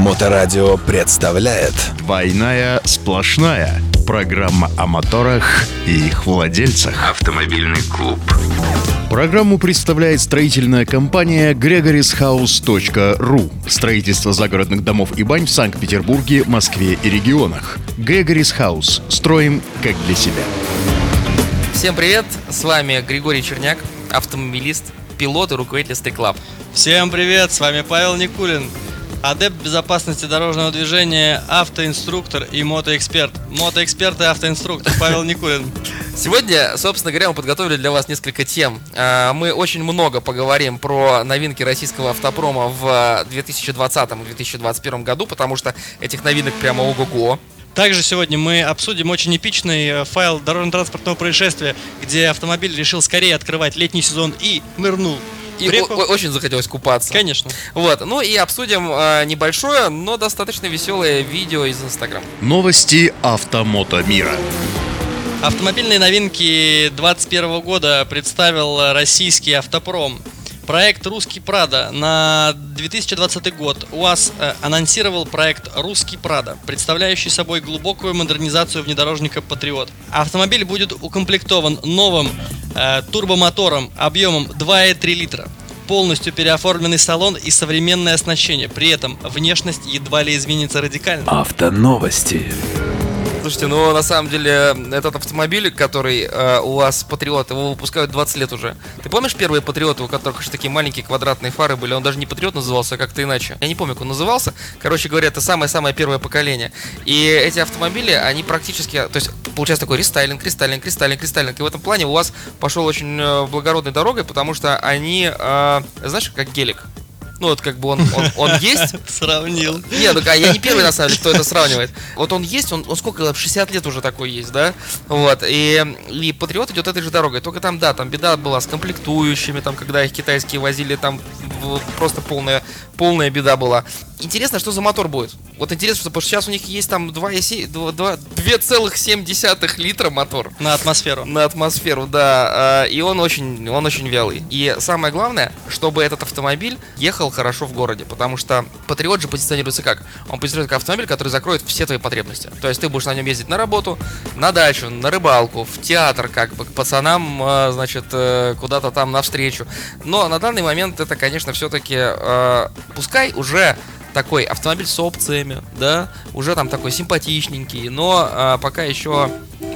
Моторадио представляет Двойная сплошная. Программа о моторах и их владельцах. Автомобильный клуб. Программу представляет строительная компания gregorishouse.ru. Строительство загородных домов и бань в Санкт-Петербурге, Москве и регионах. Gregory's House. Строим как для себя. Всем привет, с вами Григорий Черняк, автомобилист, пилот и руководитель Стейклаб. Всем привет, с вами Павел Никулин, адепт безопасности дорожного движения, автоинструктор и мотоэксперт. Мотоэксперт и автоинструктор Павел Никулин. Сегодня, собственно говоря, мы подготовили для вас несколько тем. А, Мы очень много поговорим про новинки российского автопрома в 2020-2021 году, потому что этих новинок прямо ого-го. Также сегодня мы обсудим очень эпичный э, файл дорожно-транспортного происшествия, где автомобиль решил скорее открывать летний сезон и нырнул И очень захотелось купаться. Конечно. Вот, ну и обсудим а, небольшое, но достаточно веселое видео из Инстаграм. Новости автомото мира. Автомобильные новинки 2021 года представил российский автопром. Проект «Русский Прада» на 2020 год УАЗ э, анонсировал проект «Русский Прада», представляющий собой глубокую модернизацию внедорожника «Патриот». Автомобиль будет укомплектован новым э, турбомотором объемом 2,3 литра. Полностью переоформленный салон и современное оснащение. При этом внешность едва ли изменится радикально. Автоновости. Слушайте, ну на самом деле этот автомобиль, который э, у вас Патриот, его выпускают 20 лет уже. Ты помнишь первые Патриоты, у которых еще такие маленькие квадратные фары были? Он даже не Патриот назывался, а как-то иначе. Я не помню, как он назывался. Короче говоря, это самое-самое первое поколение. И эти автомобили, они практически, то есть получается такой рестайлинг, рестайлинг, рестайлинг, рестайлинг. И в этом плане у вас пошел очень э, благородной дорогой, потому что они, э, знаешь, как гелик. Ну вот как бы он, он, он есть, Сравнил. нет, ну, а я не первый, на самом деле, кто это сравнивает. Вот он есть, он, он сколько, 60 лет уже такой есть, да? Вот, и, и Патриот идет этой же дорогой. Только там, да, там беда была с комплектующими, там, когда их китайские возили, там просто полная, полная беда была. Интересно, что за мотор будет? Вот интересно, что, потому что сейчас у них есть там 2,7 два- два- 2,7 литра мотор На атмосферу. на атмосферу, да. э, И он очень, он очень вялый. И самое главное, чтобы этот автомобиль ехал хорошо в городе, потому что Патриот же позиционируется как? Он позиционируется как автомобиль, который закроет все твои потребности. То есть ты будешь на нем ездить на работу, на дачу, на рыбалку, в театр, как бы к пацанам, э, значит, э, куда-то там навстречу. Но на данный момент это, конечно, все-таки, пускай уже такой автомобиль с опциями, да, уже там такой симпатичненький, но э, пока еще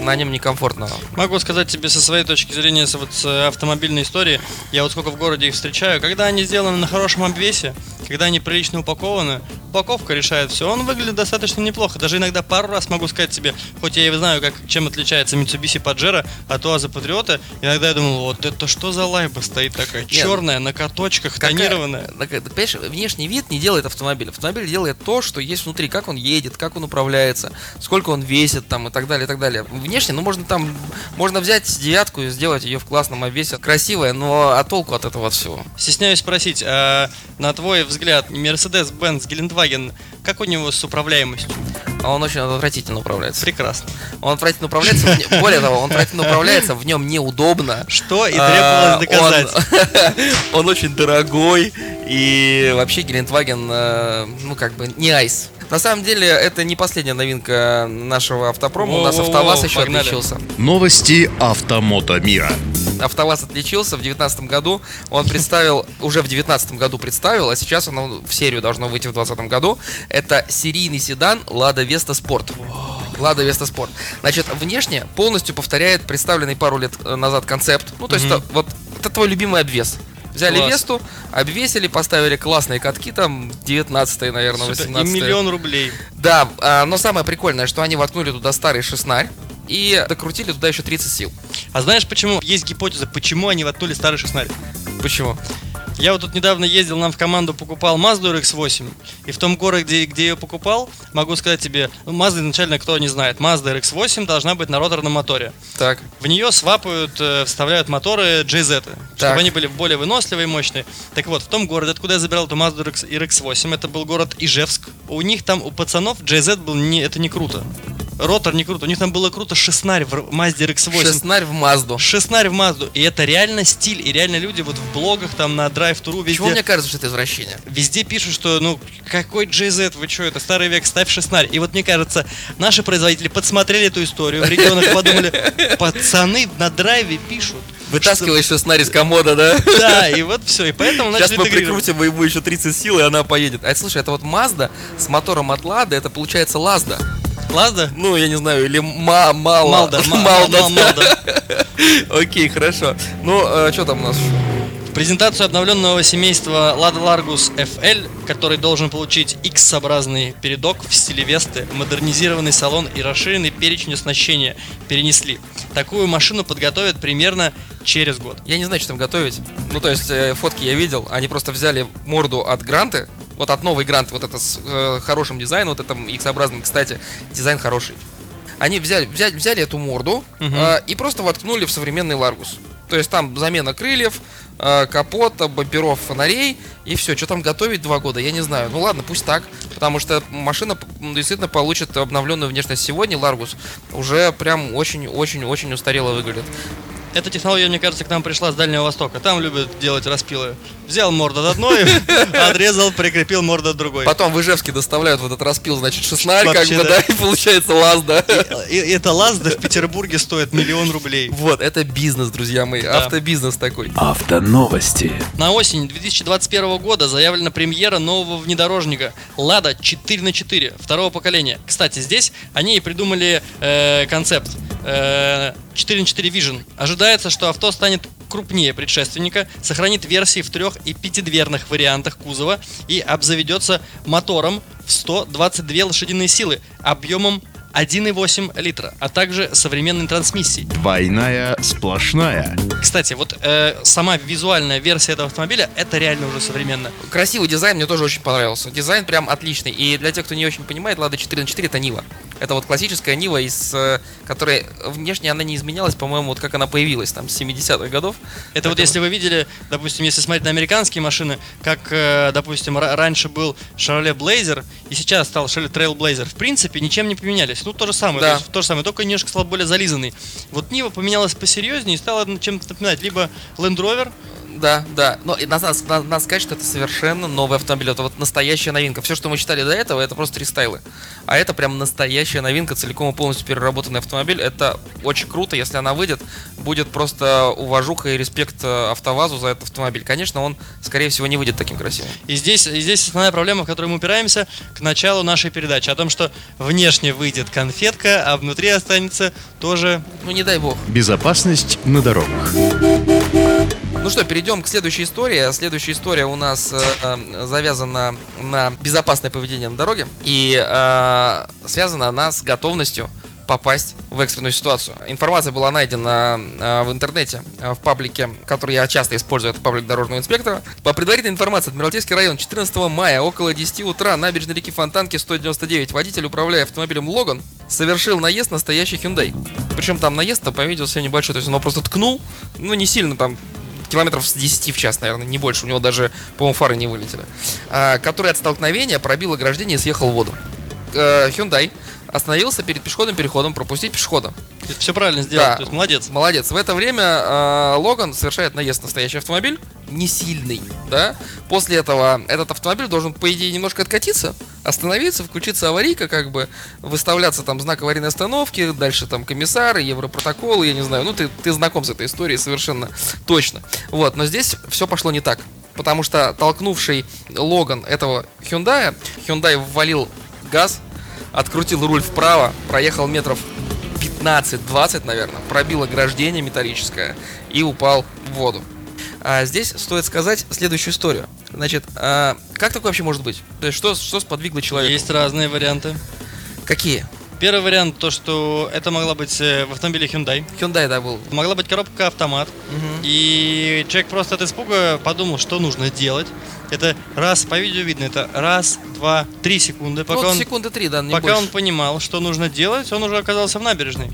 на нем некомфортно. Могу сказать тебе со своей точки зрения, вот с э, автомобильной истории, я вот сколько в городе их встречаю, когда они сделаны на хорошем обвесе, когда они прилично упакованы, упаковка решает все, он выглядит достаточно неплохо. Даже иногда пару раз могу сказать тебе, хоть я и знаю, как, чем отличается Mitsubishi Pajero от УАЗа Патриота, иногда я думал, вот это что за лайба стоит такая, черная, на каточках, Какая- тонированная. такая- ты понимаешь, внешний вид не делает автомобиль. Автомобиль делает то, что есть внутри, как он едет, как он управляется, сколько он весит там и так далее, и так далее. Внешне, ну можно там, можно взять девятку и сделать ее в классном обвесе, красивая, но а толку от этого всего? Стесняюсь спросить, а на твой взгляд, Mercedes-Benz Гелендваген, как у него с управляемостью? А он очень отвратительно управляется. Прекрасно. Он отвратительно управляется, более того, он отвратительно управляется, в нем неудобно. Что и А, требовалось доказать. Он, очень дорогой и вообще Гелендваген, э, ну как бы не айс. На самом деле это не последняя новинка нашего автопрома. У нас АвтоВАЗ еще отличился. Новости автомото мира. АвтоВАЗ отличился в 2019 году. Он представил, уже в 2019 году представил, а сейчас оно в серию должно выйти в 2020 году. Это серийный седан Lada Vesta Sport. Lada Vesta Sport. Значит, внешне полностью повторяет представленный пару лет э, назад концепт. Ну, то есть, Мгм. это, вот это твой любимый обвес. Взяли Класс. Весту, обвесили, поставили классные катки, там 19 наверное, Супер. 18 И миллион рублей. Да, а, но самое прикольное, что они воткнули туда старый шестнарь и докрутили туда еще 30 сил. А знаешь почему? Есть гипотеза, почему они воткнули старый шестнарь. Почему? Я вот тут недавно ездил, нам в команду покупал Mazda RX-8. И в том городе, где, я покупал, могу сказать тебе, ну, Mazda изначально кто не знает, Mazda RX-8 должна быть на роторном моторе. Так. В нее свапают, э, вставляют моторы JZ, чтобы Так. они были более выносливые и мощные. Так вот, в том городе, откуда я забирал эту Mazda RX, RX-8, это был город Ижевск. У них там, у пацанов, JZ был не, это не круто. ротор не круто. У них там было круто шестнарь в Mazda RX-8. Шестнарь в Мазду. Шестнарь в Мазду. И это реально стиль. И реально люди вот в блогах, там на Drive-True везде... Почему мне кажется, что это извращение? Везде пишут, что ну какой JZ, вы что, это старый век, ставь шестнарь. И вот мне кажется, наши производители подсмотрели эту историю в регионах, подумали, пацаны на драйве пишут. Вытаскиваешь шестнарь из комода, да? Да, и вот все, и поэтому Сейчас мы прикрутим ему еще 30 сил, и она поедет. А слушай, это вот Мазда с мотором от Лады, это получается Лазда. Лазда? Ну, я не знаю, или ма мало. Малда, ма- Малда. мал- Малда. Окей, хорошо. Ну, что там у нас? Презентацию обновленного семейства Lada Largus FL, который должен получить X-образный передок в стиле Весты, модернизированный салон и расширенный перечень оснащения перенесли. Такую машину подготовят примерно через год. Я не знаю, что там готовить. Ну, то есть, э, фотки я видел. Они просто взяли морду от Гранты. Вот от новой Гранты, вот это с э, хорошим дизайном, вот этом X-образным, кстати, дизайн хороший. Они взяли, взяли, взяли эту морду Мгм. э, и просто воткнули в современный Ларгус. То есть там замена крыльев, э, капота, бамперов, фонарей и все. Что там готовить два года, я не знаю. Ну ладно, пусть так, потому что машина действительно получит обновленную внешность сегодня. Ларгус уже прям очень-очень-очень устарело выглядит. Эта технология, мне кажется, к нам пришла с Дальнего Востока. Там любят делать распилы. Взял морду от одной, отрезал, прикрепил морду от другой. Потом в Ижевске доставляют вот этот распил, значит, шестнарь, как Вообще, бы, да. и получается лазда. И, и эта Лазда в Петербурге стоит миллион рублей. Вот, это бизнес, друзья мои, автобизнес такой. Автоновости. На осень 2021 года заявлена премьера нового внедорожника Lada 4 на 4 второго поколения. Кстати, здесь они и придумали э, концепт 4 на 4 Vision. Ожидается, что авто станет крупнее предшественника, сохранит версии в трех и пятидверных вариантах кузова и обзаведется мотором в 122 лошадиные силы объемом 1,8 литра, а также современной трансмиссией. Двойная сплошная. Кстати, вот э, сама визуальная версия этого автомобиля это реально уже современно. Красивый дизайн мне тоже очень понравился. Дизайн прям отличный. И для тех, кто не очень понимает, Лада 4 на 4 это Нива. Это вот классическая Нива, из э, которой внешне она не изменялась, по-моему, вот как она появилась там с 70-х годов. Это вот Поэтому- если вы видели, допустим, если смотреть на американские машины, как, э, допустим, ра- раньше был Chevrolet Blazer, и сейчас стал Chevrolet Trailblazer, в принципе, ничем не поменялись. Ну, то же самое, Да. то, есть то же самое, только немножко стал более зализанный. Вот Нива поменялась посерьезнее и стала чем-то напоминать либо Land Rover, Да, да. Но и надо, надо- надо сказать, что это совершенно новый автомобиль. Это вот настоящая новинка. Все, что мы читали до этого, это просто рестайлы. А это прям настоящая новинка, целиком и полностью переработанный автомобиль. Это очень круто. Если она выйдет, будет просто уважуха и респект э, АвтоВАЗу за этот автомобиль. Конечно, он, скорее всего, не выйдет таким красивым. И здесь, и здесь основная проблема, в которую мы упираемся к началу нашей передачи, о том, что внешне выйдет конфетка, а внутри останется тоже Ну, не дай бог. Безопасность на дорогах. Ну что, перейдем к следующей истории. Следующая история у нас э, э, завязана на безопасное поведение на дороге. И э, связана она с готовностью попасть в экстренную ситуацию. Информация была найдена э, в интернете, э, в паблике, который я часто использую, это паблик дорожного инспектора. По предварительной информации, Адмиралтейский район, 14 мая, около 10 утра, набережной реки Фонтанки, 199, водитель, управляя автомобилем Логан, совершил наезд на стоящий Hyundai. Причем там наезд-то, по видео, все небольшой, то есть он просто ткнул, ну не сильно там, километров с 10 в час, наверное, не больше. У него даже, по-моему, фары не вылетели. А, который от столкновения пробил ограждение и съехал в воду. Э, Hyundai остановился перед пешеходным переходом пропустить пешехода. все правильно сделал. Да. То есть молодец. Молодец. В это время э, Логан совершает наезд на настоящий автомобиль, не сильный, да. После этого этот автомобиль должен, по идее, немножко откатиться, остановиться, включиться аварийка, как бы выставляться там знак аварийной остановки, дальше там комиссары, европротоколы, я не знаю. Ну, ты, ты знаком с этой историей совершенно точно. Вот, но здесь все пошло не так. Потому что толкнувший Логан этого Hyundai, Hyundai ввалил газ, открутил руль вправо, проехал метров 15-20, наверное, пробил ограждение металлическое и упал в воду. А здесь стоит сказать следующую историю. Значит, а, как такое вообще может быть? То есть что, что сподвигло человека? Есть разные варианты. Какие? Первый вариант то, что это могла быть э, в автомобиле Hyundai. Hyundai, да, был. Могла быть коробка автомат. Мгм. И человек просто от испуга подумал, что нужно делать. Это раз, по видео видно, это раз, два, три секунды. Пока, ну, он, секунды три, да, не пока он больше. понимал, что нужно делать, он уже оказался в набережной.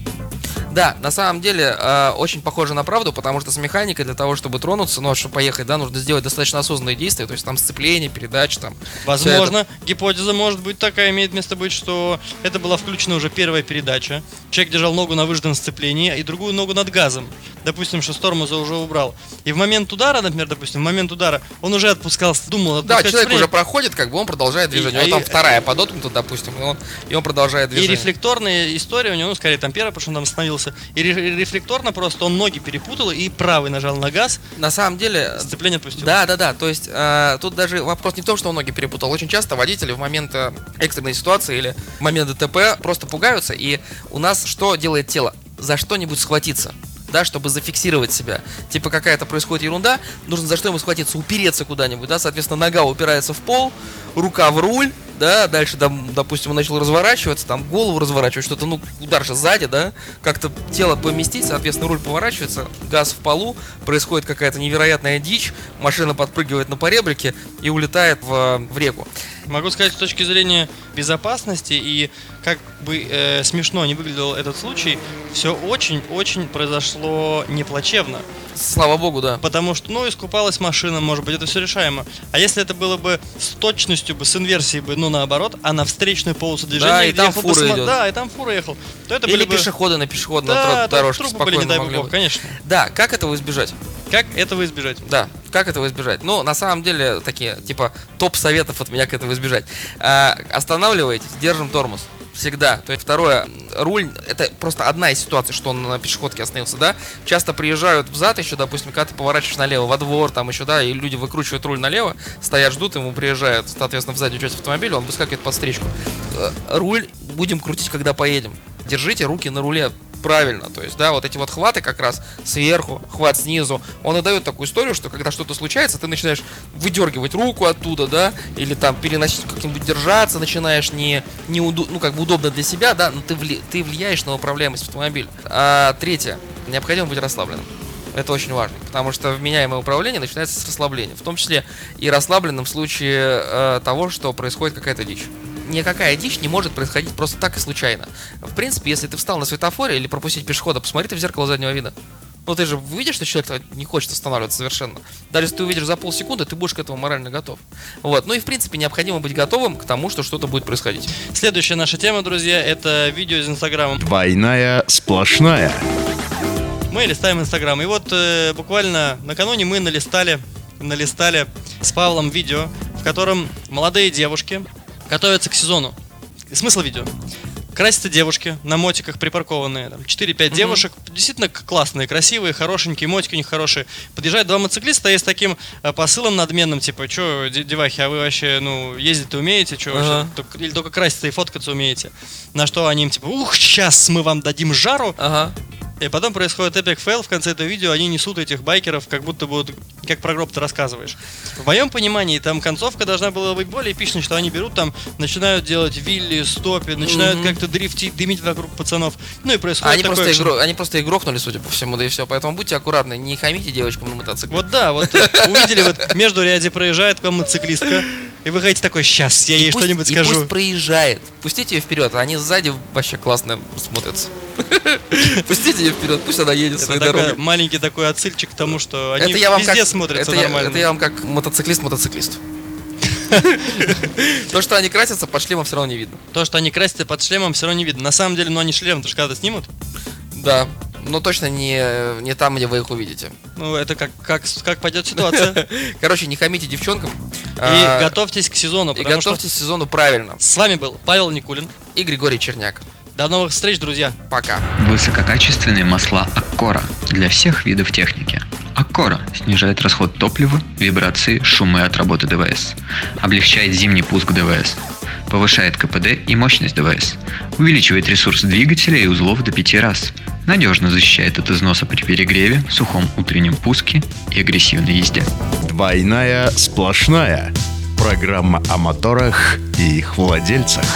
Да, на самом деле э, очень похоже на правду, потому что с механикой для того, чтобы тронуться, ну, чтобы поехать, да, нужно сделать достаточно осознанные действия, то есть там сцепление, передача, там. Возможно, гипотеза может быть такая, имеет место быть, что это была включена уже первая передача. Человек держал ногу на выжатом сцеплении и другую ногу над газом. Допустим, что с тормоза уже убрал. И в момент удара, например, допустим, в момент удара, он уже отпускал, думал Да, человек сцепление. уже проходит, как бы он продолжает движение. И- вот там и- вторая подоткнута, допустим, и он, и он продолжает И движение. рефлекторная история у него, ну, скорее, там первая, потому что он там остановился. И ре- рефлекторно просто он ноги перепутал и правый нажал на газ, На самом деле, сцепление отпустил. Да, да, да. То есть э, тут даже вопрос не в том, что он ноги перепутал. Очень часто водители в момент э, экстренной ситуации или в момент ДТП просто пугаются. И у нас что делает тело? За что-нибудь схватиться. Да, чтобы зафиксировать себя. Типа какая-то происходит ерунда, нужно за что ему схватиться, упереться куда-нибудь, да, соответственно, нога упирается в пол, рука в руль, да, дальше, там, допустим, он начал разворачиваться, там, голову разворачивать, что-то, ну, удар же сзади, да, как-то тело поместить, соответственно, руль поворачивается, газ в полу, происходит какая-то невероятная дичь, машина подпрыгивает на поребрике и улетает в, в реку. Могу сказать, с точки зрения безопасности и как бы э, смешно не выглядел этот случай, все очень-очень произошло неплачевно. Слава богу, да. Потому что, ну, искупалась машина, может быть, это все решаемо. А если это было бы с точностью бы, с инверсией бы, ну, наоборот, а на встречную полосу движения, Да, и там бы фура сама- идет. Да, и там фура ехал. То это Или были бы... пешеходы на пешеходной Да, тро- дорожке трупы были, спокойно не дай могли бог, быть. конечно. Да, как этого избежать? Как этого избежать? Да, как этого избежать? Ну, на самом деле, такие, типа, топ советов от меня к этому избежать. А, останавливайтесь, держим тормоз. Всегда. То есть, второе, руль, это просто одна из ситуаций, что он на пешеходке остановился, да. Часто приезжают взад еще, допустим, когда ты поворачиваешь налево во двор, там еще, да, и люди выкручивают руль налево, стоят, ждут, ему приезжают, соответственно, в заднюю часть автомобиля, он выскакивает под встречку. Э, Руль будем крутить, когда поедем. Держите руки на руле правильно. То есть, да, вот эти вот хваты как раз сверху, хват снизу, он и дает такую историю, что когда что-то случается, ты начинаешь выдергивать руку оттуда, да, или там переносить как-нибудь держаться, начинаешь не, не уду- ну, как бы удобно для себя, да, но ты, вли- ты влияешь на управляемость автомобиля. А, третье. Необходимо быть расслабленным. Это очень важно, потому что вменяемое управление начинается с расслабления, в том числе и расслабленным в случае э, того, что происходит какая-то дичь. Никакая дичь не может происходить просто так и случайно. В принципе, если ты встал на светофоре или пропустить пешехода, посмотри ты в зеркало заднего вида. Ну ты же видишь, что человек не хочет останавливаться совершенно. Даже если ты увидишь за полсекунды, ты будешь к этому морально готов. Вот. Ну и в принципе необходимо быть готовым к тому, что что-то будет происходить. Следующая наша тема, друзья, это видео из Инстаграма. Двойная сплошная. Мы листаем Инстаграм. И вот э, буквально накануне мы налистали, налистали с Павлом видео, в котором молодые девушки готовятся к сезону. Смысл видео. Красятся девушки на мотиках припаркованные, там 4-5 девушек, действительно классные, красивые, хорошенькие, мотики у них хорошие. Подъезжают два мотоциклиста и с таким э, посылом надменным, типа, де- девахи, а вы вообще, ну, ездить-то умеете, чё, вообще, только- или только краситься и фоткаться умеете? На что они им, типа, ух, сейчас мы вам дадим жару, Ага. И потом происходит epic fail в конце этого видео, они несут этих байкеров, как будто вот, как про гроб ты рассказываешь. В моем понимании, там концовка должна была быть более эпичной, что они берут там, начинают делать wheelie, stoppie, начинают Мгм. как-то дрифтить, дымить вокруг пацанов. Ну и происходит Они такой просто, игро... они просто и грохнули, судя по всему, да и все. Поэтому будьте аккуратны, не хамите девочкам на мотоцикле. Вот да, вот э, увидели, вот междурядье проезжает к вам мотоциклистка, и вы хотите такой, сейчас я И ей что-нибудь и скажу. пусть проезжает. Пустите ее вперед, они сзади вообще классно смотрятся. Пустите ее вперед, пусть она едет своей дорогой. маленький такой отсыльчик к тому, что они везде смотрятся нормально. это я вам как мотоциклист-мотоциклист. То, что они красятся, под шлемом все равно не видно. То, что они красятся под шлемом, все равно не видно. На самом деле, ну они шлем, то же когда снимут, Да. Но точно не, не там, где вы их увидите. ну это как, как, как пойдет ситуация. Короче, не хамите девчонкам. И а, готовьтесь к сезону, и готовьтесь к сезону правильно. с вами был Павел Никулин. И Григорий Черняк. До новых встреч, друзья. Пока. Высококачественные масла Аккора для всех видов техники. Аккора снижает расход топлива, вибрации, шумы от работы ДВС. Облегчает зимний пуск ДВС. Повышает КПД и мощность ДВС. Увеличивает ресурс двигателя и узлов до 5 раз. Надежно защищает от износа при перегреве, сухом утреннем пуске и агрессивной езде. Двойная сплошная. Программа о моторах и их владельцах.